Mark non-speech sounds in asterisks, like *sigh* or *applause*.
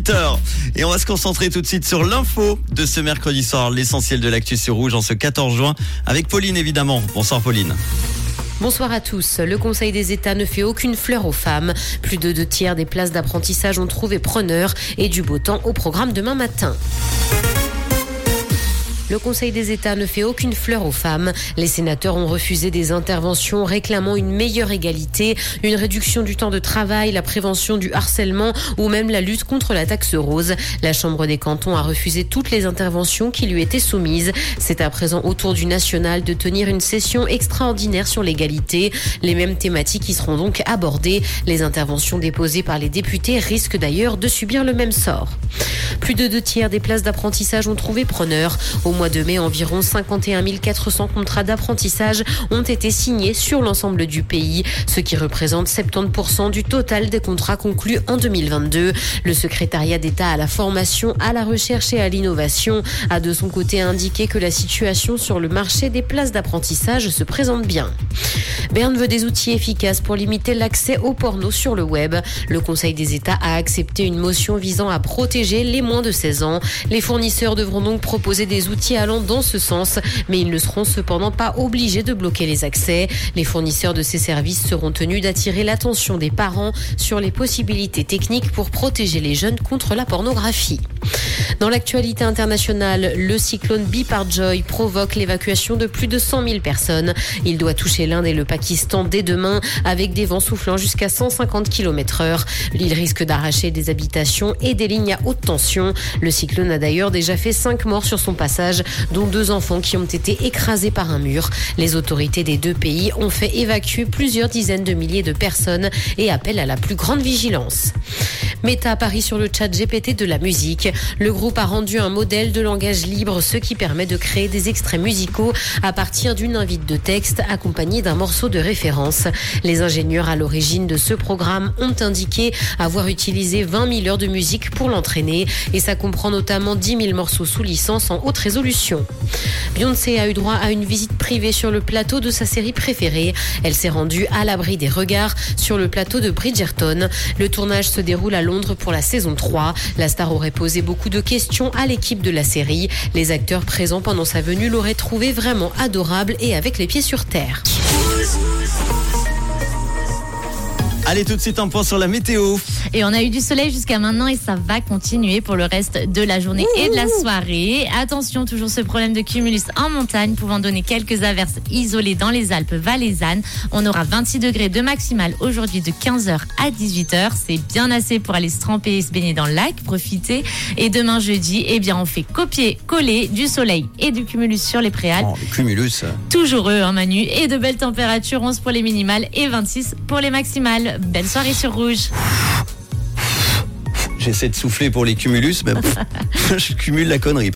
8h. Et on va se concentrer tout de suite sur l'info de ce mercredi soir, l'essentiel de l'actu sur Rouge en ce 14 juin, avec Pauline évidemment. Bonsoir Pauline. Bonsoir à tous. Le Conseil des États ne fait aucune fleur aux femmes. Plus de deux tiers des places d'apprentissage ont trouvé preneur et du beau temps au programme demain matin. Le Conseil des États ne fait aucune fleur aux femmes. Les sénateurs ont refusé des interventions réclamant une meilleure égalité, une réduction du temps de travail, la prévention du harcèlement ou même la lutte contre la taxe rose. La Chambre des cantons a refusé toutes les interventions qui lui étaient soumises. C'est à présent au tour du national de tenir une session extraordinaire sur l'égalité. Les mêmes thématiques y seront donc abordées. Les interventions déposées par les députés risquent d'ailleurs de subir le même sort. Plus de deux tiers des places d'apprentissage ont trouvé preneur. Mois de mai, environ 51 400 contrats d'apprentissage ont été signés sur l'ensemble du pays, ce qui représente 70% du total des contrats conclus en 2022. Le secrétariat d'État à la formation, à la recherche et à l'innovation a de son côté indiqué que la situation sur le marché des places d'apprentissage se présente bien. Berne veut des outils efficaces pour limiter l'accès au porno sur le web. Le Conseil des États a accepté une motion visant à protéger les moins de 16 ans. Les fournisseurs devront donc proposer des outils allant dans ce sens, mais ils ne seront cependant pas obligés de bloquer les accès. Les fournisseurs de ces services seront tenus d'attirer l'attention des parents sur les possibilités techniques pour protéger les jeunes contre la pornographie. Dans l'actualité internationale, le cyclone Biparjoy provoque l'évacuation de plus de 100 000 personnes. Il doit toucher l'Inde et le Pakistan dès demain avec des vents soufflant jusqu'à 150 km heure. L'île risque d'arracher des habitations et des lignes à haute tension. Le cyclone a d'ailleurs déjà fait 5 morts sur son passage, dont deux enfants qui ont été écrasés par un mur. Les autorités des deux pays ont fait évacuer plusieurs dizaines de milliers de personnes et appellent à la plus grande vigilance. Meta parie sur le chat GPT de la musique. Le groupe a rendu un modèle de langage libre, ce qui permet de créer des extraits musicaux à partir d'une invite de texte accompagnée d'un morceau de référence. Les ingénieurs à l'origine de ce programme ont indiqué avoir utilisé 20 000 heures de musique pour l'entraîner et ça comprend notamment 10 000 morceaux sous licence en haute résolution. Beyoncé a eu droit à une visite privée sur le plateau de sa série préférée. Elle s'est rendue à l'abri des regards sur le plateau de Bridgerton. Le tournage se déroule à Londres pour la saison 3. La star aurait posé beaucoup de questions à l'équipe de la série. Les acteurs présents pendant sa venue l'auraient trouvé vraiment adorable et avec les pieds sur terre. Allez, tout de suite un point sur la météo. Et on a eu du soleil jusqu'à maintenant et ça va continuer pour le reste de la journée et de la soirée. Attention, toujours ce problème de cumulus en montagne pouvant donner quelques averses isolées dans les Alpes valaisannes. On aura 26 degrés de maximal aujourd'hui de 15h à 18h. C'est bien assez pour aller se tremper et se baigner dans le lac, profiter. Et demain jeudi, eh bien, on fait copier-coller du soleil et du cumulus sur les préalpes. Oh, le cumulus. Toujours eux, hein, Manu. Et de belles températures, 11 pour les minimales et 26 pour les maximales. Belle soirée sur Rouge. J'essaie de souffler pour les cumulus, mais *laughs* je cumule la connerie.